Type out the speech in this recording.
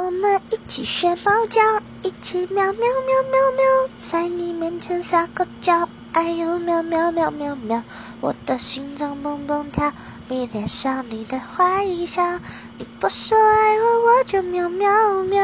我们一起学猫叫，一起喵喵喵喵喵。在你面前撒个娇，哎呦喵喵喵喵喵。我的心脏蹦蹦跳，迷恋上你的坏笑。你不说爱我，我就喵喵喵。